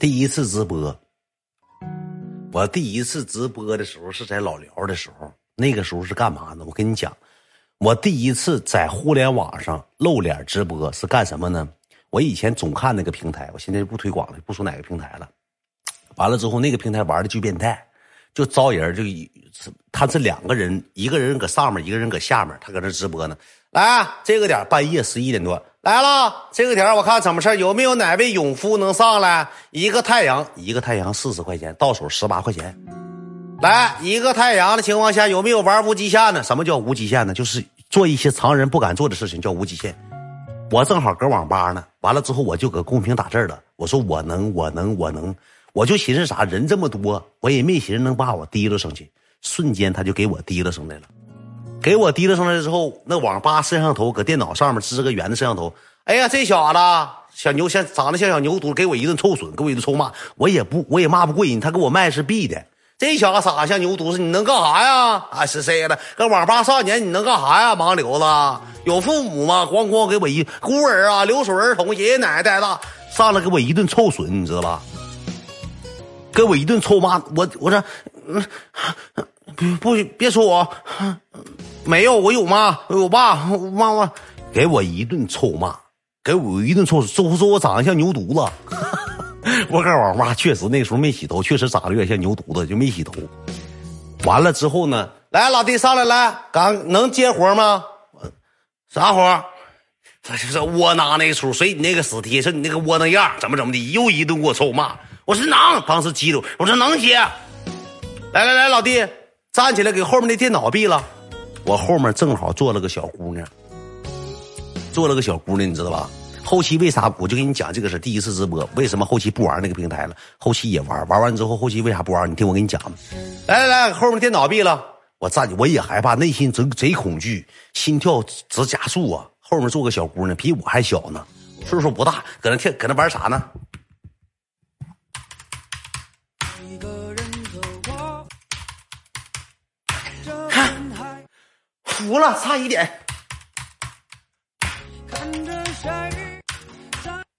第一次直播，我第一次直播的时候是在老聊的时候，那个时候是干嘛呢？我跟你讲，我第一次在互联网上露脸直播是干什么呢？我以前总看那个平台，我现在就不推广了，不说哪个平台了。完了之后，那个平台玩的巨变态，就招人就，他是两个人，一个人搁上面，一个人搁下面，他搁那直播呢。来，这个点半夜十一点多。来了，这个点我看怎么事有没有哪位勇夫能上来？一个太阳，一个太阳四十块钱，到手十八块钱。来，一个太阳的情况下，有没有玩无极限的？什么叫无极限呢？就是做一些常人不敢做的事情，叫无极限。我正好搁网吧呢，完了之后我就搁公屏打字了。我说我能，我能，我能，我就寻思啥？人这么多，我也没寻思能把我提溜上去。瞬间他就给我提溜上来了。给我提溜上来之后，那网吧摄像头搁电脑上面支个圆的摄像头。哎呀，这小子小牛像长得像小牛犊，给我一顿臭损，给我一顿臭骂。我也不，我也骂不过人。他给我卖是币的。这小子傻像牛犊子，你能干啥呀？啊，是谁了？搁网吧少年，你能干啥呀？盲流子，有父母吗？咣咣给我一孤儿啊，留守儿童，爷爷奶奶带大，上来给我一顿臭损，你知道吧？给我一顿臭骂。我我说，嗯，不别说我。没有，我有妈，我爸，妈妈给我一顿臭骂，给我一顿臭，说说我长得像牛犊子。我跟我妈确实那时候没洗头，确实长得有点像牛犊子，就没洗头。完了之后呢，来老弟上来来，刚能接活吗？啥活？这就是窝囊那出，随你那个死贴，是你那个窝囊样，怎么怎么的，又一顿给我臭骂。我说能，当时激动，我说能接。来来来，老弟站起来，给后面那电脑闭了。我后面正好坐了个小姑娘，坐了个小姑娘，你知道吧？后期为啥我就跟你讲这个是第一次直播，为什么后期不玩那个平台了？后期也玩，玩完之后后期为啥不玩？你听我跟你讲来来来，后面电脑闭了，我站我也害怕，内心贼贼恐惧，心跳直加速啊！后面坐个小姑娘，比我还小呢，岁数不大，搁那跳搁那玩啥呢？服了，差一点。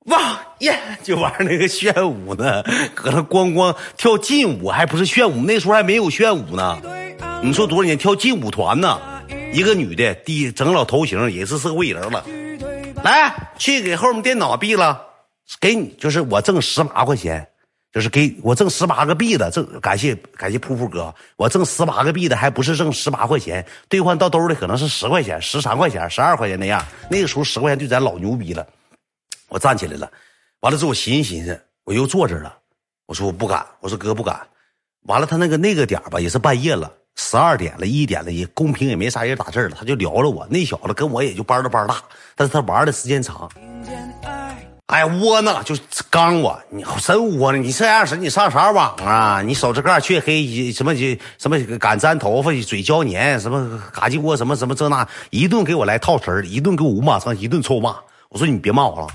哇耶！就玩那个炫舞呢，搁那咣咣跳劲舞，还不是炫舞，那时候还没有炫舞呢。你说多少年跳劲舞团呢？一个女的，第整老头型，也是社会人了。来，去给后面电脑闭了，给你，就是我挣十八块钱。就是给我挣十八个币的，挣感谢感谢噗噗哥，我挣十八个币的，还不是挣十八块钱，兑换到兜里可能是十块钱、十三块钱、十二块钱那样。那个时候十块钱对咱老牛逼了。我站起来了，完了之后我寻思寻思，我又坐这了。我说我不敢，我说哥不敢。完了他那个那个点吧，也是半夜了，十二点了，一点了，也公屏也没啥人打字了，他就聊了我。那小子跟我也就班的班大，但是他玩的时间长。哎，窝囊就刚我，你真窝囊！你这样式，你上啥网啊？你手指盖黢黑，什么什么敢粘头发，嘴胶黏，什么嘎叽窝，什么什么这那，一顿给我来套词一顿给我五马上，一顿臭骂。我说你别骂我了，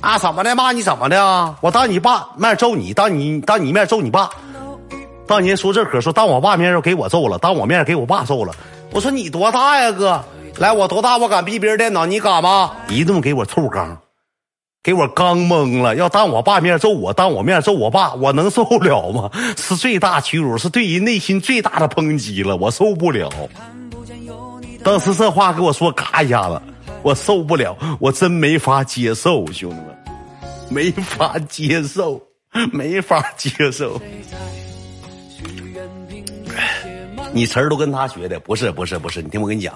啊，怎么的？骂你怎么的？我当你爸面揍你，当你当你面揍你爸，当年说这可说当我爸面给我揍了，当我面给我爸揍了。我说你多大呀，哥？来，我多大？我敢逼别人电脑，你敢吗？一顿给我臭刚。给我刚懵了，要当我爸面揍我，当我面揍我爸，我能受了吗？是最大屈辱，是对人内心最大的抨击了，我受不了。当时这话给我说，嘎一下子，我受不了，我真没法接受，兄弟们，没法接受，没法接受。你词儿都跟他学的，不是，不是，不是，你听我跟你讲，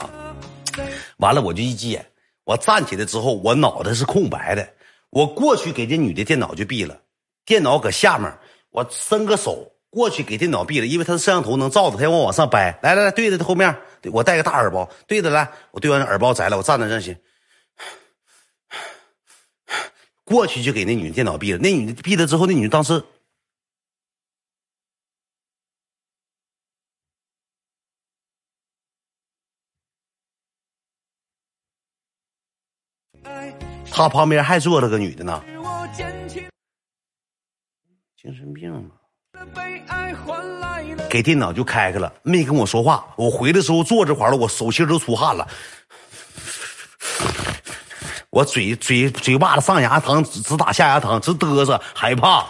完了我就一急眼，我站起来之后，我脑袋是空白的。我过去给这女的电脑就闭了，电脑搁下面，我伸个手过去给电脑闭了，因为它的摄像头能照着，它让我往上掰。来来来，对着它后面，我戴个大耳包，对着来，我对完耳包摘了，我站在这去。过去就给那女的电脑闭了，那女的闭了之后，那女的当时。他旁边还坐了个女的呢，精神病吗？给电脑就开开了，没跟我说话。我回的时候坐这块了，我手心都出汗了。我嘴嘴嘴巴子上牙疼，直打下牙疼，直嘚瑟，害怕。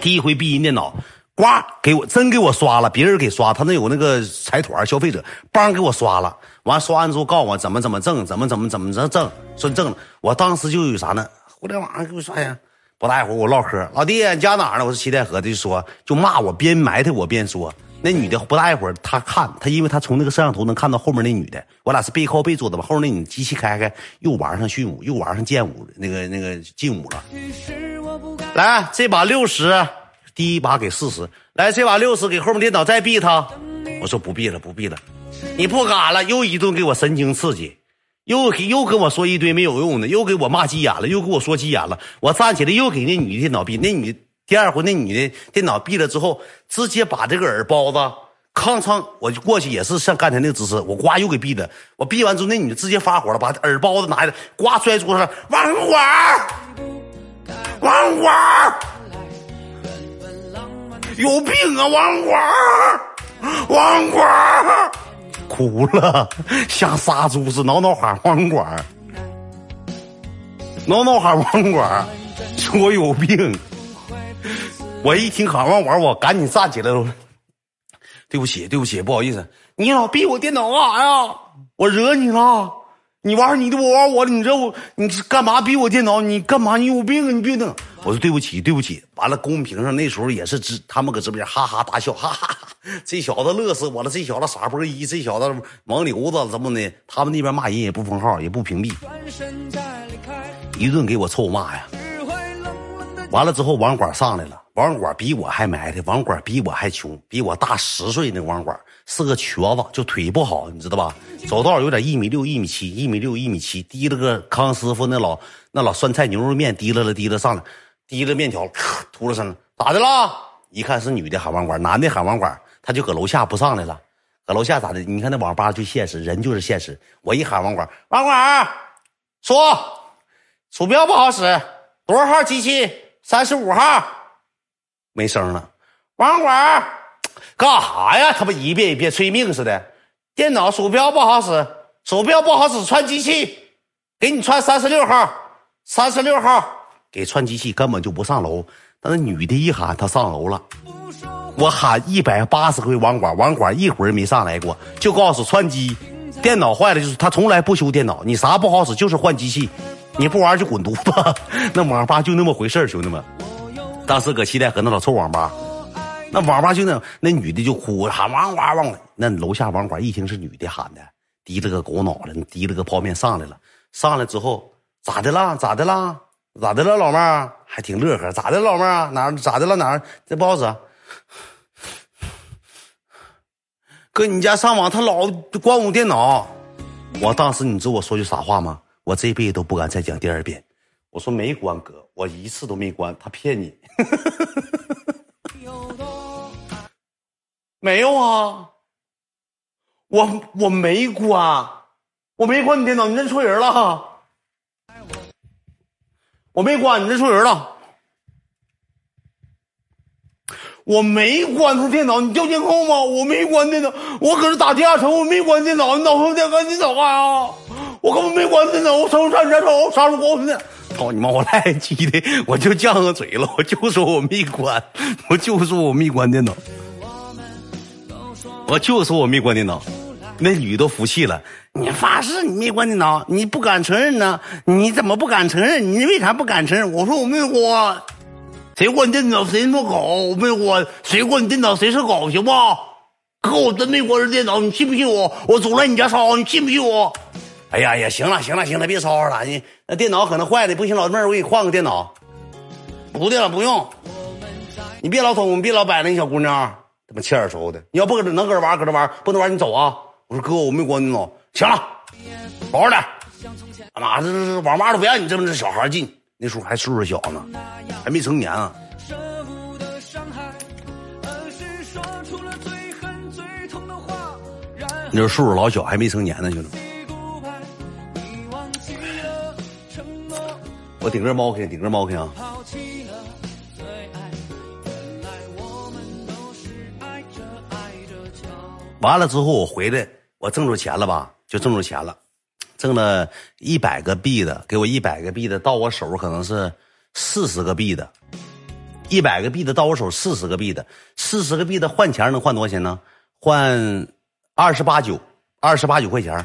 第一回闭音电脑，呱给我真给我刷了，别人给刷，他那有那个财团消费者，帮给我刷了。完刷完之后告诉我怎么怎么挣，怎么怎么怎么着挣，说挣了。我当时就有啥呢？互联网上给我刷呀。不大一会儿我唠嗑，老弟你家哪儿呢？我说七台河的，就说就骂我，边埋汰我边说。那女的不大一会儿，她看她，因为她从那个摄像头能看到后面那女的，我俩是背靠背坐的吧？后面那女机器开开，又玩上训舞，又玩上剑舞，那个那个劲舞了。来，这把六十，第一把给四十。来，这把六十给后面电脑再毙他。我说不闭了，不闭了，你不敢了，又一顿给我神经刺激，又又跟我说一堆没有用的，又给我骂急眼了，又给我说急眼了。我站起来又给那女的电脑闭，那女。第二回那女的电脑闭了之后，直接把这个耳包子吭嚓，我就过去也是像刚才那个姿势，我呱又给闭了。我闭完之后，那女的直接发火了，把耳包子拿下来，呱摔桌上，王管，王管，有病啊，王管，王管，哭了，像杀猪似的，挠挠喊王管，挠挠喊王管，说我有病。我一听喊王管，我赶紧站起来了。对不起，对不起，不好意思。你老逼我电脑干啥呀？我惹你了？你玩你的，我玩我的。你这我，你干嘛逼我电脑？你干嘛？你有病啊！你别等。我说对不起，对不起。完了，公屏上那时候也是直，他们搁直播间哈哈大笑，哈哈。这小子乐死我了！这小子傻波一，这小子王牛子怎么的？他们那边骂人也不封号，也不屏蔽，一顿给我臭骂呀。完了之后，网管上来了。网管比我还埋汰，网管比我还穷，比我大十岁。那网管是个瘸子，就腿不好，你知道吧？走道有点一米六、一米七、一米六、一米七，提了个康师傅那老那老酸菜牛肉面，提了了提了上来，提了面条，吐了声，咋的了？一看是女的喊网管，男的喊网管，他就搁楼下不上来了。搁楼下咋的？你看那网吧就现实，人就是现实。我一喊网管，网管说鼠标不好使，多少号机器？三十五号，没声了。网管干啥呀？他妈一遍一遍催命似的。电脑鼠标不好使，鼠标不好使，串机器，给你串三十六号，三十六号给串机器，根本就不上楼。那女的一喊，他上楼了。我喊一百八十回网管，网管一会儿没上来过，就告诉串机，电脑坏了就是他从来不修电脑，你啥不好使就是换机器。你不玩就滚犊子！那网吧就那么回事兄弟们。当时搁西戴河那老臭网吧，那网吧就那那女的就哭喊王管王。那楼下网管一听是女的喊的，提了个狗脑袋，提了个泡面上来了。上来之后咋的啦？咋的啦？咋的了？老妹儿还挺乐呵。咋的，老妹儿哪咋的了？哪这不好使？搁你家上网，他老关我电脑。我当时你知道我说句啥话吗？我这辈子都不敢再讲第二遍。我说没关哥，我一次都没关，他骗你。没有啊，我我没关，我没关你电脑，你认错人了。我没关，你认错人了。我没关他电脑，你调监控吗？我没关电脑，我搁这打地下城，我没关电脑，你脑壳电赶紧走啊！我根本没关电脑，我瞅上你家瞅啥时候关的？操你妈！我赖鸡的，我就犟个嘴了，我就说我没关，我就说我没关电脑，我就说我没关电脑。那女都服气了，你发誓你没关电脑，你不敢承认呢？你怎么不敢承认？你为啥不敢承认？我说我没关，谁关电脑谁是狗，我没关，谁关你电脑谁是狗，行不？哥我真没关这电脑，你信不信我？我走来你家烧，你信不信我？哎呀呀，行了行了行了，别吵吵了，你那电脑可能坏了，不行，老妹儿，我给你换个电脑。不的了，不用。你别老捅，别老摆那小姑娘，他妈欠耳熟的。你要不搁这能搁这玩，搁这玩，不能玩你走啊！我说哥，我没关电脑。行了，好好点。他妈这这网吧都不让你这么这小孩进，那时候还岁数小呢，还没成年啊。那时候岁数老小，还没成年呢，兄弟。我顶个猫去，顶个猫去啊！完了之后，我回来，我挣着钱了吧？就挣着钱了，挣了一百个币的，给我一百个币的，到我手可能是四十个币的，一百个币的到我手四十个币的，四十个币的换钱能换多少钱呢？换二十八九，二十八九块钱。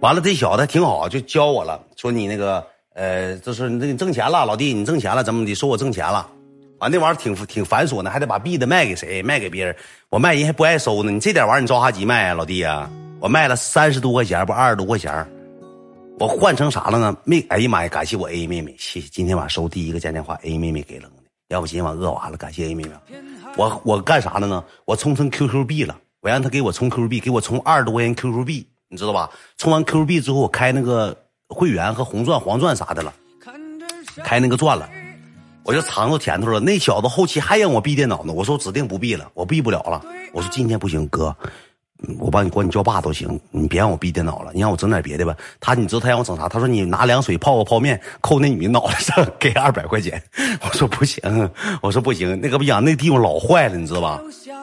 完了，这小子挺好，就教我了，说你那个，呃，就是你挣钱了，老弟，你挣钱了，怎么的？说我挣钱了，完那玩意儿挺挺繁琐呢，还得把币的卖给谁？卖给别人，我卖人还不爱收呢。你这点玩意儿你着啥急卖啊，老弟啊？我卖了三十多块钱，不二十多块钱，我换成啥了呢？没，哎呀妈呀，感谢我 A 妹妹，谢谢今天晚上收第一个家电话，A 妹妹给扔的，要不今天晚饿完了，感谢 A 妹妹。我我干啥了呢？我充成 QQ 币了，我让他给我充 QQ 币，给我充二十多块钱 QQ 币。你知道吧？充完 Q 币之后，我开那个会员和红钻、黄钻啥的了，开那个钻了，我就尝到甜头了。那小子后期还让我闭电脑呢，我说我指定不闭了，我闭不了了。我说今天不行，哥，我帮你管你叫爸都行，你别让我闭电脑了，你让我整点别的吧。他你知道他让我整啥？他说你拿凉水泡个泡面，扣那女的脑袋上，给二百块钱。我说不行，我说不行，那个不讲，那地方老坏了，你知道吧？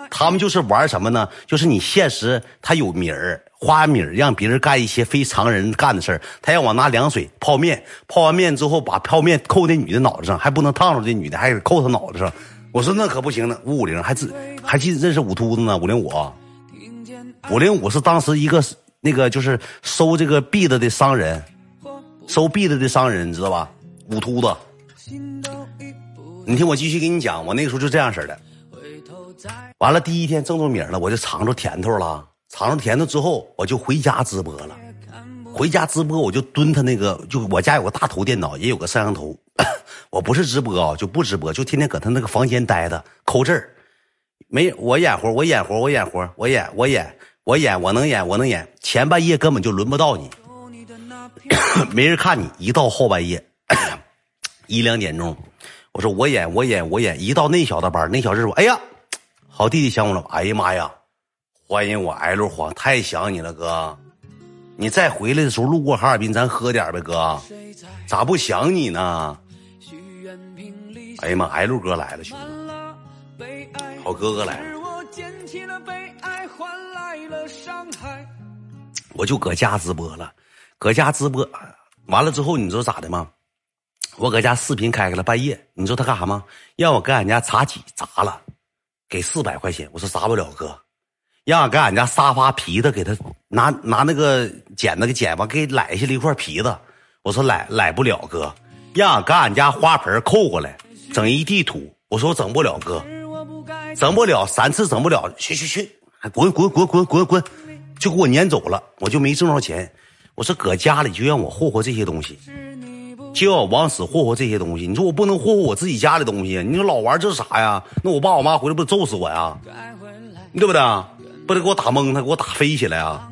他们就是玩什么呢？就是你现实他有名儿，花名儿，让别人干一些非常人干的事儿。他让我拿凉水泡面，泡完面之后把泡面扣那女的脑袋上，还不能烫着这女的，还得扣她脑袋上。我说那可不行呢，五五零还自还记认识五秃子呢，五零五，五零五是当时一个那个就是收这个币子的商人，收币子的商人，你知道吧？五秃子。你听我继续给你讲，我那个时候就这样式的。完了，第一天挣着米了，我就尝着甜头了。尝着甜头之后，我就回家直播了。回家直播，我就蹲他那个，就我家有个大头电脑，也有个摄像头。我不是直播啊，就不直播，就天天搁他那个房间待着抠字儿。没我演活，我演活，我演活，我演，我演，我演，我能演，我能演。前半夜根本就轮不到你，没人看你。一到后半夜，一两点钟，我说我演，我演，我演。一到那小子班，那小子说：“哎呀。”好弟弟想我了，哎呀妈呀！欢迎我 L 黄，太想你了哥，你再回来的时候路过哈尔滨，咱喝点呗哥，咋不想你呢？哎呀妈，L 哥来了，兄弟，好哥哥来了，我就搁家直播了，搁家直播完了之后，你知道咋的吗？我搁家视频开开了，半夜，你知道他干啥吗？让我给俺家茶几砸了。给四百块钱，我说砸不了哥，让俺给俺家沙发皮子给他拿拿那个剪子给剪完，给揽下来一块皮子，我说揽揽不了哥，让俺给俺家花盆扣过来，整一地土，我说我整不了哥，整不了三次整不了，去去去，滚滚滚滚滚滚，就给我撵走了，我就没挣着钱，我说搁家里就让我霍霍这些东西。就要往死霍霍这些东西，你说我不能霍霍我自己家的东西，你说老玩这是啥呀？那我爸我妈回来不揍死我呀？对不对？不得给我打懵，他给我打飞起来啊！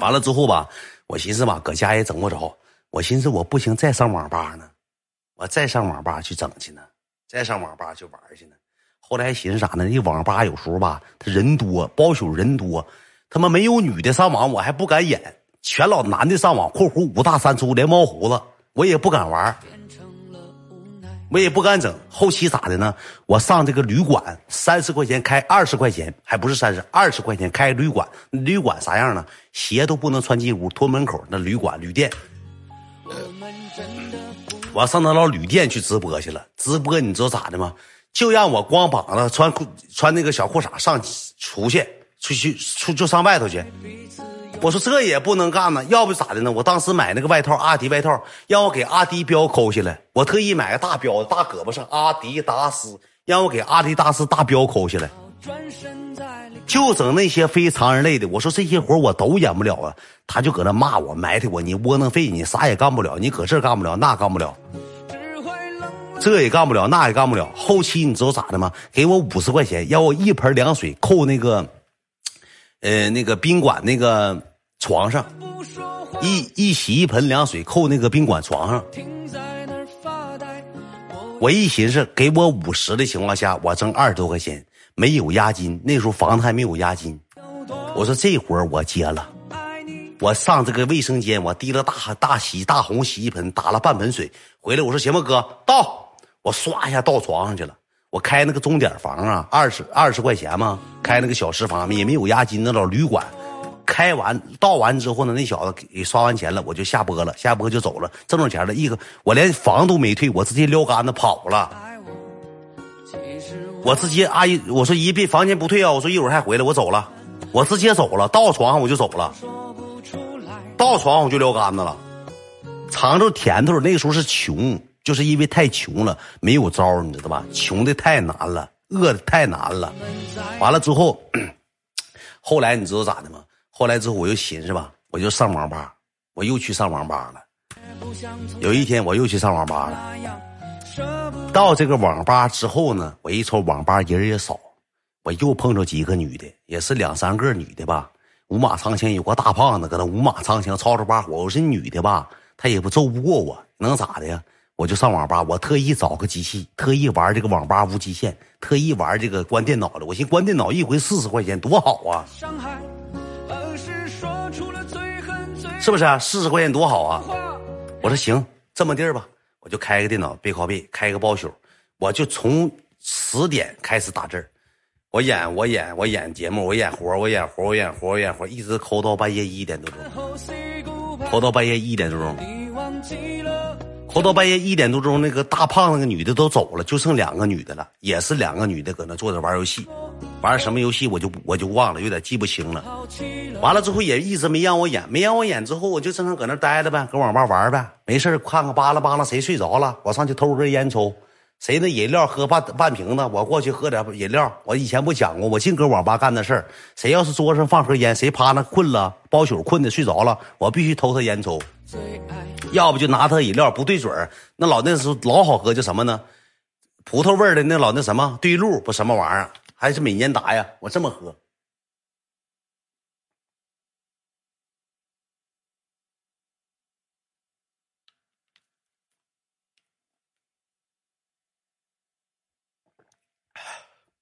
完了之后吧，我寻思吧，搁家也整不着，我寻思我不行，再上网吧呢，我再上网吧去整去呢，再上网吧去玩去呢。后来寻思啥呢？那网吧有时候吧，他人多，包宿人多，他妈没有女的上网，我还不敢演，全老男的上网。（括弧五大三粗连毛胡子）。我也不敢玩我也不敢整。后期咋的呢？我上这个旅馆，三十块钱开二十块钱，还不是三十，二十块钱开旅馆。旅馆啥样呢？鞋都不能穿进屋，脱门口。那旅馆旅店，我上他老旅店去直播去了。直播你知道咋的吗？就让我光膀子穿裤穿那个小裤衩上出去，出去出就上外头去。我说这也不能干呢，要不咋的呢？我当时买那个外套，阿迪外套，让我给阿迪标抠下来。我特意买个大标，大胳膊上阿迪达斯，让我给阿迪达斯大标抠下来。就整那些非常人类的。我说这些活我都演不了啊，他就搁那骂我，埋汰我，你窝囊废，你啥也干不了，你搁这干不了，那干不了，这也干不了，那也干不了。后期你知道咋的吗？给我五十块钱，要我一盆凉水扣那个，呃，那个宾馆那个。床上，一一洗一盆凉水，扣那个宾馆床上。我一寻思，给我五十的情况下，我挣二十多块钱，没有押金。那时候房子还没有押金。我说这活我接了。我上这个卫生间，我提了大大洗大红洗衣盆，打了半盆水回来。我说行吧，哥，到。我唰一下到床上去了。我开那个钟点房啊，二十二十块钱嘛，开那个小食房也没有押金，那老旅馆。开完到完之后呢，那小子给刷完钱了，我就下播了，下播就走了，挣着钱了，一个我连房都没退，我直接撩杆子跑了。我直接阿姨我说姨别房钱不退啊，我说一会儿还回来，我走了，我直接走了，到床上我就走了，到床上我就撩杆子了，尝着甜头。那个时候是穷，就是因为太穷了，没有招你知道吧？穷的太难了，饿的太难了。完了之后，后来你知道咋的吗？后来之后我又寻思吧，我就上网吧，我又去上网吧了。有一天我又去上网吧了，到这个网吧之后呢，我一瞅网吧人也少，我又碰着几个女的，也是两三个女的吧，五马长枪，有个大胖子搁那五马长枪吵吵把火。我说女的吧，她也不揍不过我，能咋的呀？我就上网吧，我特意找个机器，特意玩这个网吧无极限，特意玩这个关电脑的。我寻关电脑一回四十块钱，多好啊！是不是啊？四十块钱多好啊！我说行，这么地儿吧，我就开个电脑背靠背，开个包宿，我就从十点开始打字儿，我演我演我演节目，我演活我演活我演活我演活，一直抠到半夜一点多钟，抠到半夜一点多钟，抠到半夜一点多钟，那个大胖那个女的都走了，就剩两个女的了，也是两个女的搁那坐着玩游戏。玩什么游戏我就我就忘了，有点记不清了。完了之后也一直没让我演，没让我演之后我就正常搁那待着呗，搁网吧玩呗。没事看看扒拉扒拉谁睡着了，我上去偷根烟抽。谁那饮料喝半半瓶子，我过去喝点饮料。我以前不讲过，我净搁网吧干那事儿。谁要是桌上放盒烟，谁趴那困了，包宿困的睡着了，我必须偷他烟抽。要不就拿他饮料不对嘴那老那时候老好喝，叫什么呢？葡萄味的那老那什么对路不什么玩意儿。还是美年达呀！我这么喝，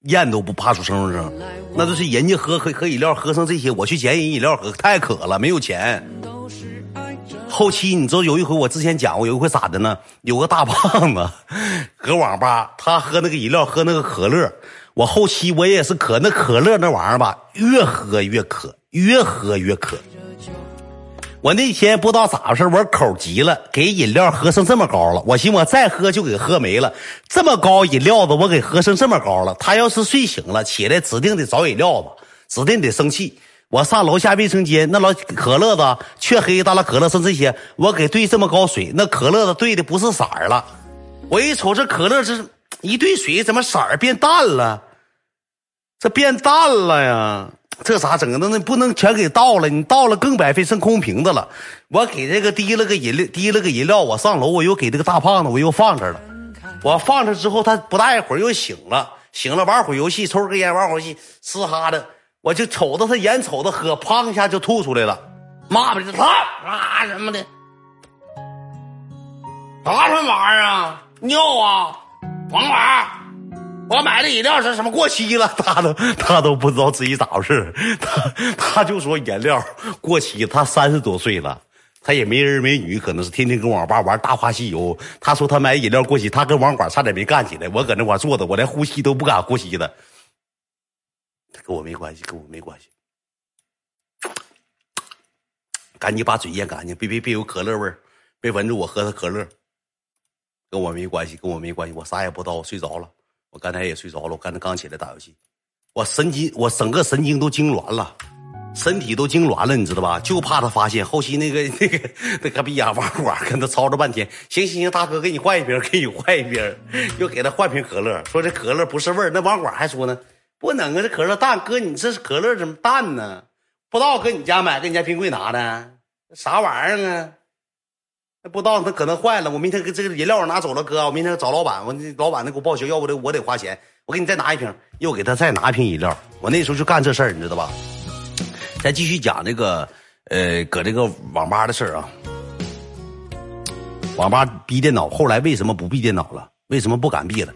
咽都不怕出声声，那都是人家喝喝喝饮料喝成这些，我去捡饮饮料喝，太渴了，没有钱。后期你知道有一回我之前讲过，有一回咋的呢？有个大胖子 搁网吧，他喝那个饮料，喝那个可乐。我后期我也是渴那可乐那玩意儿吧，越喝越渴，越喝越渴。我那天不知道咋回事我口急了，给饮料喝成这么高了。我寻我再喝就给喝没了。这么高饮料子我给喝成这么高了。他要是睡醒了起来，指定得找饮料子，指定得生气。我上楼下卫生间，那老可乐子雀黑大拉可乐剩这些，我给兑这么高水，那可乐子兑的不是色儿了。我一瞅这可乐是。一兑水怎么色儿变淡了？这变淡了呀？这咋整？那那不能全给倒了？你倒了更白费，剩空瓶子了。我给这个滴了个饮料，滴了个饮料。我上楼，我又给这个大胖子，我又放这了。我放这之后，他不大一会儿又醒了，醒了玩会儿游戏，抽根烟，玩会儿游戏，嘶哈的。我就瞅着他眼瞅着喝，啪一下就吐出来了，妈的，他啊什么的，啥什么玩意儿啊？尿啊？王管，我买的饮料是什么过期了？他都他都不知道自己咋回事他他就说饮料过期。他三十多岁了，他也没儿没女，可能是天天跟网吧玩《大话西游》。他说他买饮料过期，他跟网管差点没干起来。我搁那块坐着，我连呼吸都不敢呼吸了。跟我没关系，跟我没关系。赶紧把嘴咽干净，别别别有可乐味儿，别闻着我喝的可乐。跟我没关系，跟我没关系，我啥也不知道，我睡着了。我刚才也睡着了，我刚才刚起来打游戏，我神经，我整个神经都痉挛了，身体都痉挛了，你知道吧？就怕他发现。后期那个那个那个逼呀，网管跟他吵吵半天。行行行，大哥，给你换一瓶，给你换一瓶，又给他换瓶可乐，说这可乐不是味儿。那网管还说呢，不能啊，这可乐淡。哥，你这可乐怎么淡呢？不知道搁你家买，搁你家冰柜拿的，啥玩意儿啊？那不知道他可能坏了，我明天给这个饮料我拿走了，哥，我明天找老板，我老板他给我报销，要不得我得花钱，我给你再拿一瓶，又给他再拿一瓶饮料。我那时候就干这事儿，你知道吧？再继续讲这个，呃，搁这个网吧的事儿啊。网吧逼电脑，后来为什么不闭电脑了？为什么不敢闭了？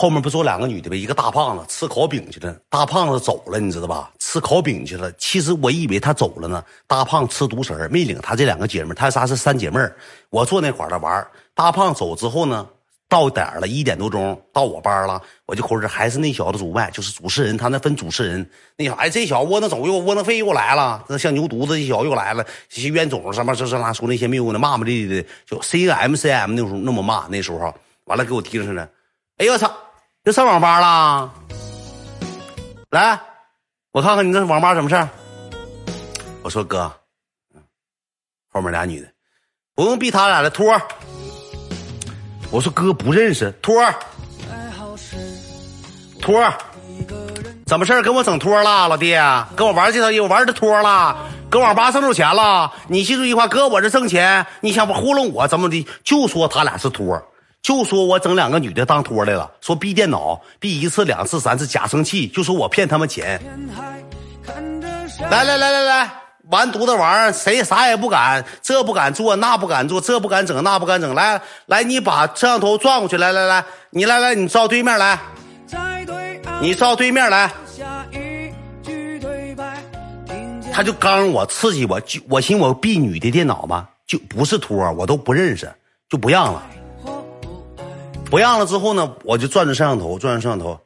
后面不坐两个女的呗，一个大胖子吃烤饼去了，大胖子走了，你知道吧？吃烤饼去了，其实我以为他走了呢。大胖吃独食没领他这两个姐妹，他仨是三姐妹我坐那块儿的玩大胖走之后呢，到点了，一点多钟到我班了，我就口这还是那小子主办，就是主持人，他那分主持人。那小哎，这小窝囊走又窝囊废又来了，那像牛犊子这小又来了，这些冤种什么这这那说那些没有的骂骂咧咧的，就 C M C M 那时候那么骂，那时候完了给我提上来，哎呦我操，又上网吧了，来，我看看你这网吧什么事儿。我说哥，后面俩女的，不用逼他俩的托。我说哥不认识托儿，托，怎么事儿？跟我整托了，老弟，跟我玩这套衣服玩的托了，搁网吧挣着钱了。你记住一句话，哥我这挣钱，你想糊弄我怎么的？就说他俩是托，就说我整两个女的当托来了，说闭电脑闭一次两次三次假生气，就说我骗他们钱。来来来来来。完犊子玩意儿，谁啥也不敢，这不敢做，那不敢做，这不敢整，那不敢整。来来，你把摄像头转过去，来来来，你来来，你照对面来，你照对面来。他就刚我刺激我，就我寻我闭女的电脑吧，就不是托，我都不认识，就不让了。不让了之后呢，我就转着摄像头，转着摄像头，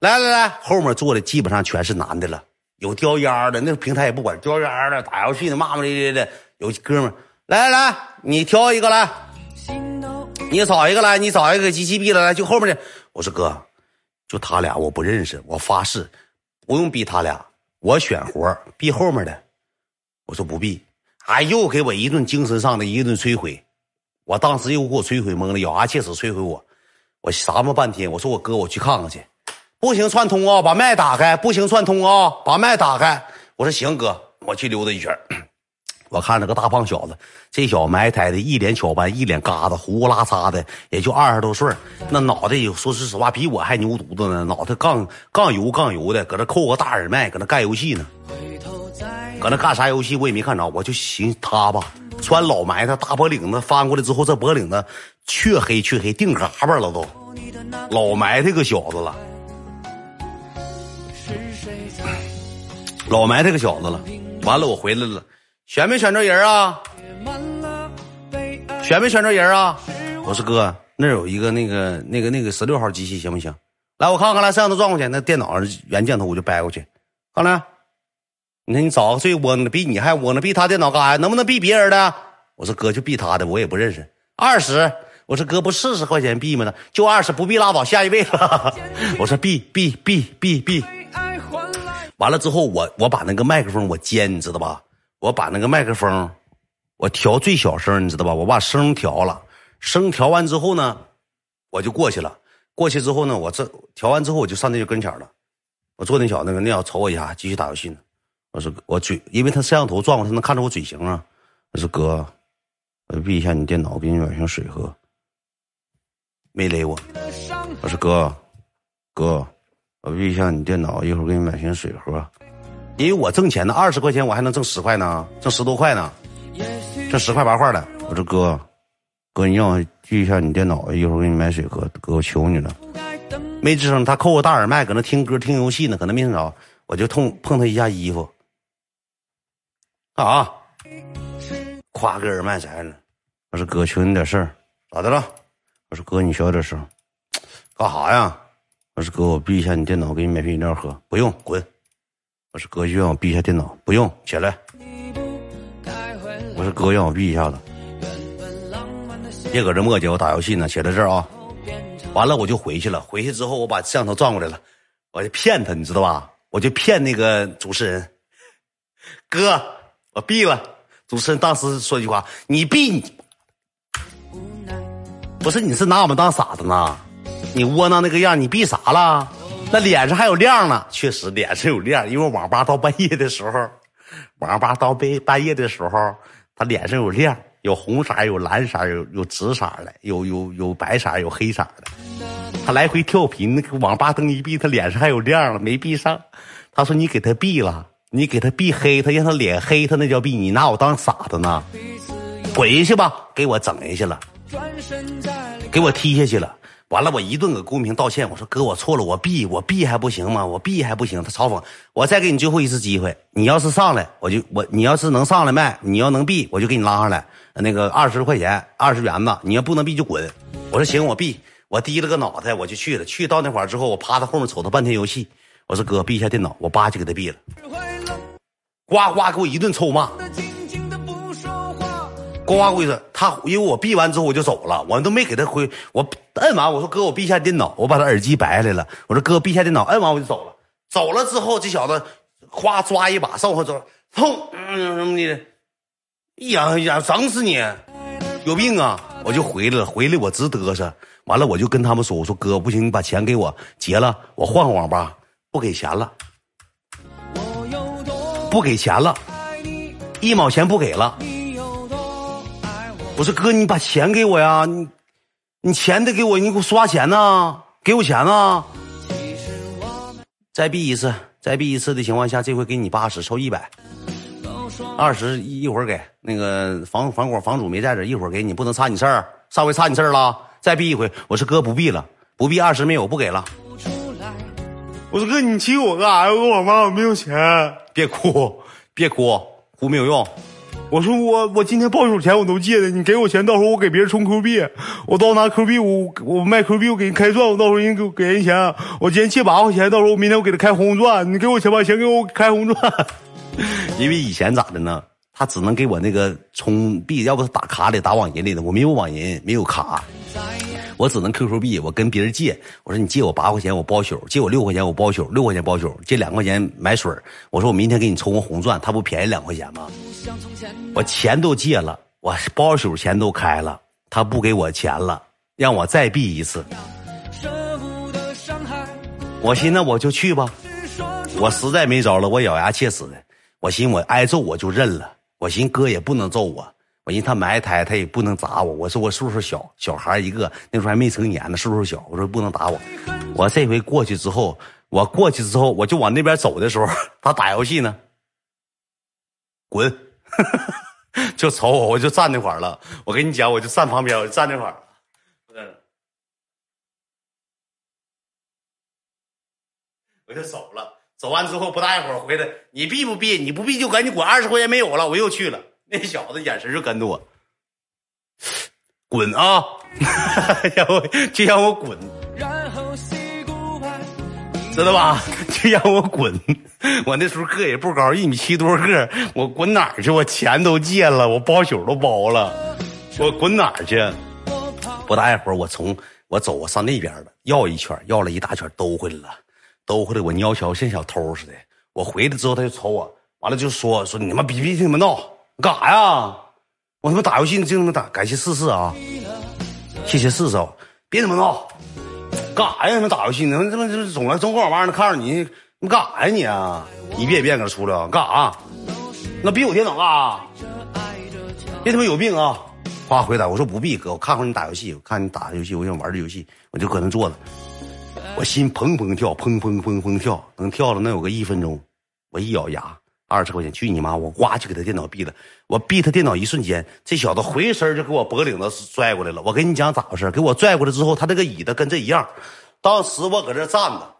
来来来，后面坐的基本上全是男的了。有叼烟的，那平台也不管叼烟的，打游戏的，骂骂咧咧的。有哥们来来来，你挑一个来，你找一个来，你找一个机器毙了来，就后面的。我说哥，就他俩我不认识，我发誓不用逼他俩，我选活逼后面的。我说不逼，哎，又给我一顿精神上的一顿摧毁。我当时又给我摧毁懵了，咬牙切齿摧毁我。我啥么半天，我说我哥，我去看看去。不行，串通啊！把麦打开。不行，串通啊！把麦打开。我说行，哥，我去溜达一圈。我看着个大胖小子，这小埋汰的一脸巧斑，一脸疙瘩，胡拉碴的，也就二十多岁那脑袋有，说实实话，比我还牛犊子呢。脑袋杠杠油杠油的，搁那扣个大耳麦，搁那干游戏呢。搁那干啥游戏我也没看着，我就寻他吧，穿老埋汰大脖领子，翻过来之后，这脖领子黢黑黢黑，定嘎巴了都，老埋汰个小子了。老埋汰个小子了，完了我回来了，选没选着人啊？选没选着人啊？我说哥，那有一个那个那个那个十六号机器行不行？来我看看来，摄像头转过去，那电脑上原镜头我就掰过去，看来，你看你找个最窝囊的，比你还窝囊，比他电脑干啥呀？能不能比别人的？我说哥就比他的，我也不认识。二十，我说哥不四十块钱币吗？就二十，不必拉倒，下一位了。我说币币币币币。完了之后，我我把那个麦克风我尖，你知道吧？我把那个麦克风，我调最小声，你知道吧？我把声调了，声调完之后呢，我就过去了。过去之后呢，我这调完之后，我就上那跟前了。我坐那小那个那小瞅我一下，继续打游戏呢。我说我嘴，因为他摄像头转过，他能看着我嘴型啊。我说哥，我闭一下你电脑，我给你买瓶水喝。没勒我。我说哥，哥。我闭一下你电脑，一会儿给你买瓶水喝。因为我挣钱呢，二十块钱我还能挣十块呢，挣十多块呢，挣十块八块的。我说哥，哥你让我闭一下你电脑，一会儿给你买水喝。哥我求你了，没吱声。他扣个大耳麦，搁那听歌听游戏呢，可能没听着。我就碰碰他一下衣服，干啥？挎个耳麦在呢。我说哥求你点事儿，咋的了？我说哥你小点声，干啥呀？我说哥，我闭一下你电脑，我给你买瓶饮料喝。不用，滚！我说哥，就让我闭一下电脑。不用，起来。我说哥，让我闭一下子。别搁这磨叽，我打游戏呢。写在这儿啊！完了我就回去了。回去之后，我把摄像头转过来了，我就骗他，你知道吧？我就骗那个主持人。哥，我闭了。主持人当时说一句话：“你闭你。”不是，你是拿我们当傻子呢？你窝囊那个样，你闭啥了？那脸上还有亮呢。确实脸上有亮，因为网吧到半夜的时候，网吧到半半夜的时候，他脸上有亮，有红色，有蓝色，有有紫色的，有有有白色，有黑色的。他来回跳频，那个网吧灯一闭，他脸上还有亮了，没闭上。他说你给他闭了，你给他闭黑，他让他脸黑，他那叫闭。你拿我当傻子呢？回去吧，给我整下去了，给我踢下去了。完了，我一顿搁公屏道歉。我说哥，我错了，我闭我闭还不行吗？我闭还不行。他嘲讽我，再给你最后一次机会。你要是上来，我就我你要是能上来麦，你要能闭，我就给你拉上来。那个二十块钱，二十元子。你要不能闭就滚。我说行，我闭。我低了个脑袋，我就去了。去到那块儿之后，我趴他后面瞅他半天游戏。我说哥，闭一下电脑，我叭就给他闭了。呱呱给我一顿臭骂。呱呱给我他因为我闭完之后我就走了，我都没给他回。我摁完我说哥，我闭下电脑，我把他耳机掰来了。我说哥，闭下电脑，摁完我就走了。走了之后，这小子哗抓一把上我走，砰，嗯什么的，呀呀，整死你！有病啊！我就回来了，回来我直嘚瑟。完了我就跟他们说，我说哥不行，你把钱给我结了，我换个网吧，不给钱了，不给钱了，一毛钱不给了。我说哥，你把钱给我呀！你，你钱得给我，你给我刷钱呢，给我钱呢。再币一次，再币一次的情况下，这回给你八十，抽一百，二十一会儿给那个房房管房主没在这，一会儿给你，不能差你事儿。上回差你事儿了，再币一回。我说哥不币了，不币二十没有，不给了。我说哥，你气我干啥呀？我网吧我没有钱，别哭，别哭，哭没有用。我说我我今天报手钱我都借的，你给我钱，到时候我给别人充 Q 币，我到拿 Q 币，我我卖 Q 币，我给人开钻，我到时候人给我给人钱。我今天借八块钱，到时候我明天我给他开红钻，你给我钱把钱给我开红钻。因为以前咋的呢？他只能给我那个充币，要不是打卡里打网银里的，我没有网银，没有卡。我只能 QQ 币，我跟别人借。我说你借我八块钱，我包宿；借我六块钱，我包宿。六块钱包宿，借两块钱买水我说我明天给你充个红钻，他不便宜两块钱吗？我钱都借了，我包宿钱都开了，他不给我钱了，让我再避一次。我寻思我就去吧，我实在没招了，我咬牙切齿的。我寻思我挨揍我就认了，我寻思哥也不能揍我。我寻思他埋汰他也不能砸我。我说我岁数小，小孩一个，那时候还没成年呢，岁数小。我说不能打我。我这回过去之后，我过去之后，我就往那边走的时候，他打游戏呢。滚！就瞅我，我就站那块儿了。我跟你讲，我就站旁边，我就站那块儿。我就走了。走完之后不大一会儿回来，你闭不闭？你不闭就赶紧滚！二十块钱没有了，我又去了。那小子眼神就跟着我，滚啊！让我就让我滚，知道吧？就让我滚！我那时候个也不高，一米七多个，我滚哪儿去？我钱都借了，我包宿都包了，我滚哪儿去？不大一会儿，我从我走，我上那边了，绕一圈，绕了一大圈，兜回来了，兜回来，我尿悄像小偷似的。我回来之后，他就瞅我，完了就说说你们别别听他们闹。干啥呀？我他妈打游戏你就他妈打，感谢四四啊！谢谢四四，别他妈闹！干啥呀？他妈打游戏呢？他妈这总来中国网吧呢，看着你，你干啥呀你？一遍一遍搁这出来，干啥？那比我电脑干啥？别他妈有病啊！夸回答我说不必哥，我看会你打游戏，我看你打游戏，我想玩这游戏，我就搁那坐着，我心砰砰跳，砰砰砰砰跳，能跳了能有个一分钟，我一咬牙。二十块钱，去你妈！我呱就给他电脑毙了。我毙他电脑一瞬间，这小子回身就给我脖领子拽过来了。我跟你讲咋回事？给我拽过来之后，他这个椅子跟这一样。当时我搁这站着，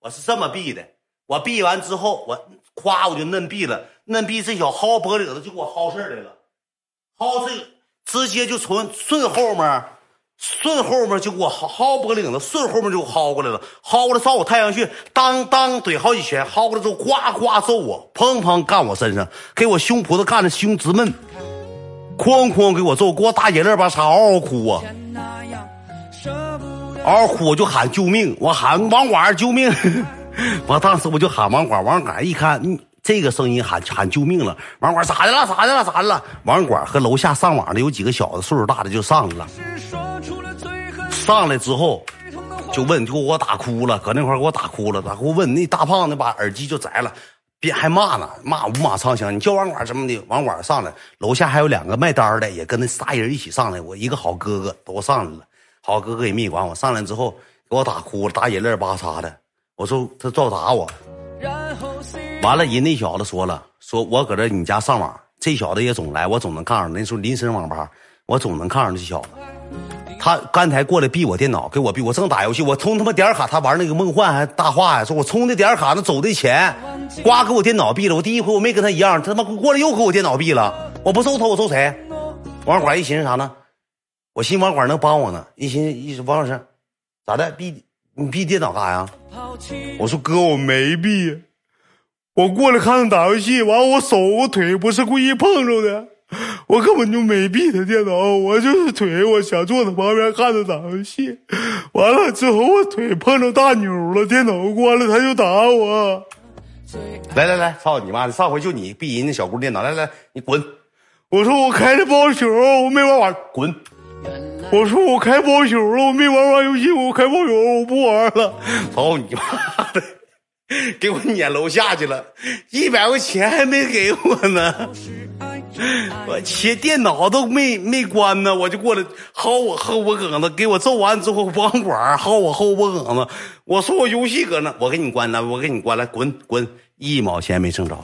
我是这么毙的。我毙完之后，我夸我就嫩毙了。嫩毙这小薅脖领子就给我薅事来了，薅这直接就从顺后面。顺后面就给我薅薅脖领子，顺后面就薅过来了，薅过来照我太阳穴，当当怼好几拳，薅过来之后，呱呱揍我，砰砰干我身上，给我胸脯子干的胸直闷，哐哐给我揍，给我打眼泪巴呲，嗷嗷哭啊，嗷嗷哭，我就喊救命，我喊网管救命，我当时我就喊网管，网管一看，这个声音喊喊救命了，网管咋的了？咋的了？咋的了？网管和楼下上网的有几个小子，岁数大的就上来了。上来之后，就问，就给我打哭了，搁那块给我打哭了，咋给我问？那大胖子把耳机就摘了，别还骂呢，骂五马长枪，你叫网管什么的，网管上来，楼下还有两个卖单的，也跟那仨人一起上来，我一个好哥哥都上来了，好哥哥也没管我，上来之后给我打哭了，打眼泪巴嚓的，我说他照打我，完了人那小子说了，说我搁这你家上网，这小子也总来，我总能看上，那时候林森网吧，我总能看上这小子。他刚才过来闭我电脑，给我闭，我正打游戏，我充他妈点卡，他玩那个梦幻还大话呀，说我充的点卡那走的钱，呱给我电脑闭了。我第一回我没跟他一样，他他妈过来又给我电脑闭了，我不揍他我揍谁？网管一寻思啥呢？我寻网管能帮我呢，一寻一王老师，咋的？闭你闭电脑干啥呀？我说哥，我没闭，我过来看他打游戏，完我手我腿不是故意碰着的，我根本就没闭他电脑，我就是腿，我想坐他旁边看他打游戏，完了之后我腿碰着大钮了，电脑关了他就打我。来来来，操你妈的！上回就你闭人家小姑电脑，来来，你滚！我说我开着包宿，我没玩玩，滚！我说我开包宿了，我没玩完游戏，我开包宿，我不玩了。操你妈的！给我撵楼下去了，一百块钱还没给我呢。我切，电脑都没没关呢，我就过来薅我后脖梗子，给我揍完之后网管薅我后脖梗子。我说我游戏搁那，我给你关了，我给你关了，滚滚，一毛钱没挣着，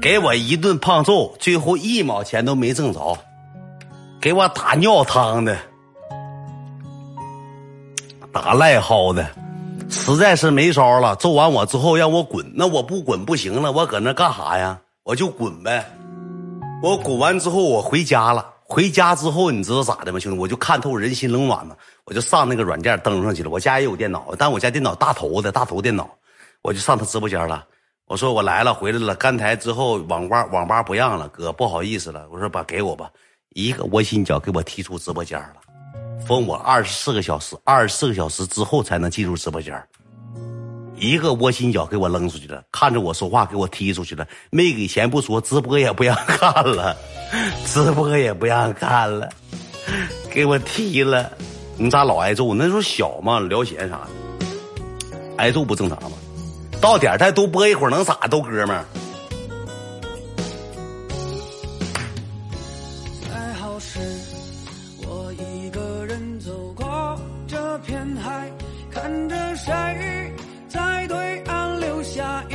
给我一顿胖揍，最后一毛钱都没挣着，给我打尿汤的，打赖薅的。实在是没招了，揍完我之后让我滚，那我不滚不行了，我搁那干啥呀？我就滚呗。我滚完之后我回家了，回家之后你知道咋的吗，兄弟？我就看透人心冷暖了，我就上那个软件登上去了。我家也有电脑，但我家电脑大头的大头电脑，我就上他直播间了。我说我来了，回来了。干台之后网吧网吧不让了，哥不好意思了。我说把给我吧，一个窝心脚给我踢出直播间了。封我二十四个小时，二十四个小时之后才能进入直播间。一个窝心脚给我扔出去了，看着我说话给我踢出去了，没给钱不说，直播也不让看了，直播也不让看了，给我踢了。你咋老挨揍？那时候小嘛，聊闲啥的，挨揍不正常吗？到点再多播一会儿能咋？都哥们儿。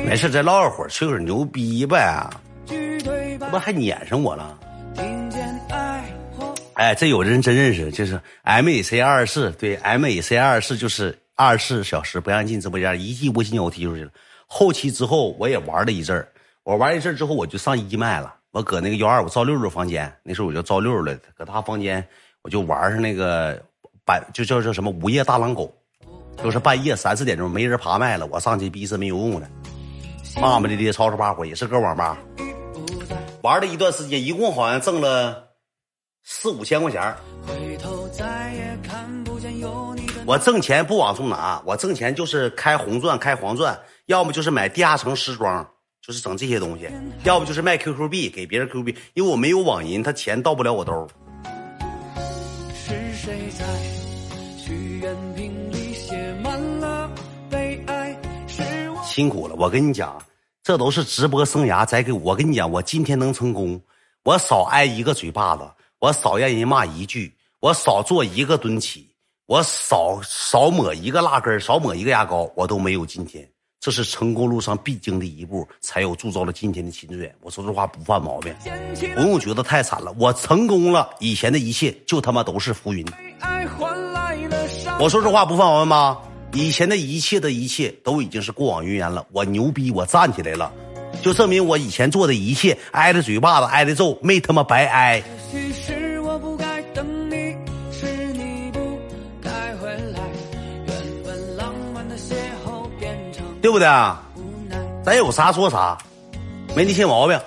没事，再唠一会儿，吹会儿牛逼呗。这不还撵上我了？哎，这有的人真认识，就是 M A C 二四，对 M A C 二四就是二十四小时不让进直播间，一记无心脚踢出去了。后期之后我也玩了一阵儿，我玩一阵儿之后我就上一麦了，我搁那个幺二五赵六六房间，那时候我叫赵六了，搁他房间我就玩上那个就叫叫什么午夜大狼狗，就是半夜三四点钟没人爬麦了，我上去逼是没有用的。骂骂咧咧，吵吵巴火，也是搁网吧玩了一段时间，一共好像挣了四五千块钱。我挣钱不往出拿，我挣钱就是开红钻、开黄钻，要么就是买地下城时装，就是整这些东西，要不就是卖 QQ 币给别人 QQ 币，因为我没有网银，他钱到不了我兜。是谁在许愿瓶里写满了悲哀？辛苦了，我跟你讲，这都是直播生涯在给我跟你讲，我今天能成功，我少挨一个嘴巴子，我少让人骂一句，我少做一个蹲起，我少少抹一个蜡根，少抹一个牙膏，我都没有今天。这是成功路上必经的一步，才有铸造了今天的秦志远。我说这话不犯毛病，不用觉得太惨了。我成功了，以前的一切就他妈都是浮云。我说这话不犯毛病吗？以前的一切的一切都已经是过往云烟了。我牛逼，我站起来了，就证明我以前做的一切挨的嘴巴子挨的揍没他妈白挨。对不对？咱有啥说啥，没那些毛病。